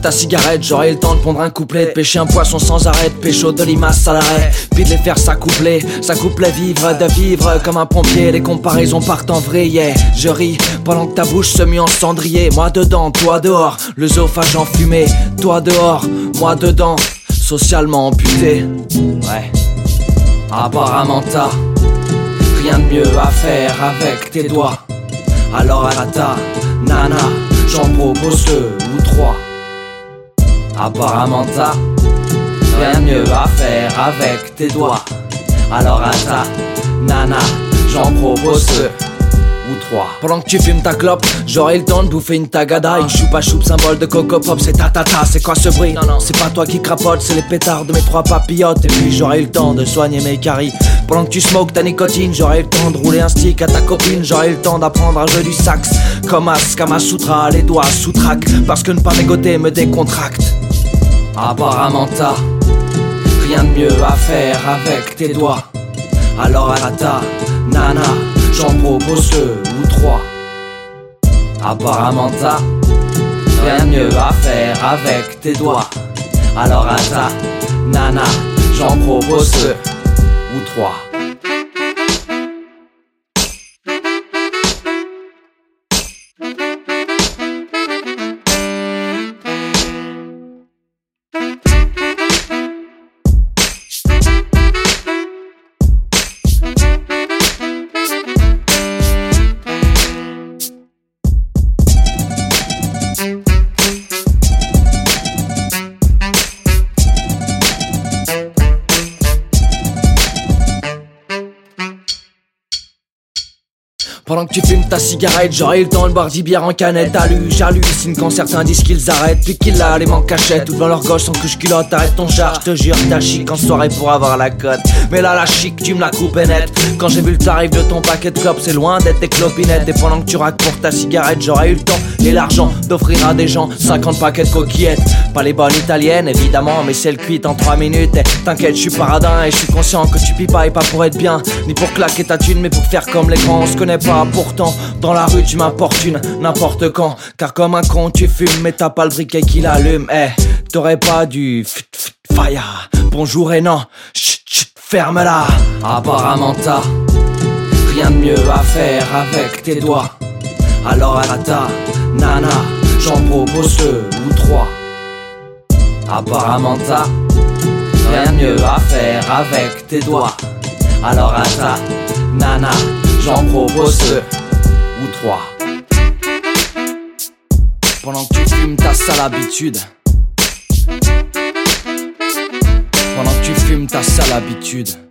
ta cigarette, j'aurai le temps de pondre un couplet, de pêcher un poisson sans arrêt, pécho de limace à l'arrêt, puis de les faire s'accoupler, s'accoupler vivre, de vivre comme un pompier, les comparaisons partent en vrille, yeah. Je ris pendant que ta bouche se mue en cendrier, moi dedans, toi dehors, le zoophage enfumé, toi dehors, moi dedans, socialement amputé, ouais. Apparemment t'as rien de mieux à faire avec tes doigts. Alors à ta nana, j'en propose deux ou trois. Apparemment t'as rien de mieux à faire avec tes doigts. Alors à ta nana, j'en propose deux ou trois. Pendant que tu fumes ta clope, j'aurai le temps de bouffer une tagada, une choupa choupe symbole de coco pop, c'est ta ta ta, c'est quoi ce bruit? Non non, c'est pas toi qui crapote, c'est les pétards de mes trois papillotes. Et puis j'aurai le temps de soigner mes caries. Pendant que tu smokes ta nicotine, j'aurai le temps de rouler un stick à ta copine, j'aurai le temps d'apprendre à jouer du sax. Comme As, Sutra, les doigts sous trac, parce que ne pas mégoter me décontracte. Apparemment rien de mieux à faire avec tes doigts. Alors à ta nana, j'en propose deux ou trois. Apparemment rien de mieux à faire avec tes doigts. Alors à ta nana, j'en propose deux ou trois. Pendant que tu fumes ta cigarette, j'aurai le temps de boire 10 bières en canette. Allu, j'hallucine quand certains disent qu'ils arrêtent, puis qu'ils la les manquent cachette. Tout devant leur gauche sans que je culotte, arrête ton char, te jure, t'as chic en soirée pour avoir la cote. Mais là, la chic, tu me la coupes net. Quand j'ai vu le tarif de ton paquet de clopes, c'est loin d'être des clopinettes. Et pendant que tu raques pour ta cigarette, j'aurai eu le temps et l'argent d'offrir à des gens 50 paquets de coquillettes. Pas les bonnes italiennes, évidemment, mais celles cuites en 3 minutes. Et T'inquiète, je suis paradin et je suis conscient que tu pipes pas et pas pour être bien, ni pour claquer ta thune, mais pour faire comme les grands. On se connaît pas, pourtant, dans la rue tu m'importunes n'importe quand. Car comme un con, tu fumes, mais t'as pas le briquet qui l'allume. Eh, t'aurais pas dû fire. Bonjour et non, chut, chut, ferme-la. Apparemment t'as rien de mieux à faire avec tes doigts. Alors à ta nana, j'en propose deux ou trois. Apparemment t'as rien de mieux à faire avec tes doigts. Alors à ta nana, j'en propose deux ou trois. Pendant que tu fumes ta sale habitude. Pendant que tu fumes ta sale habitude.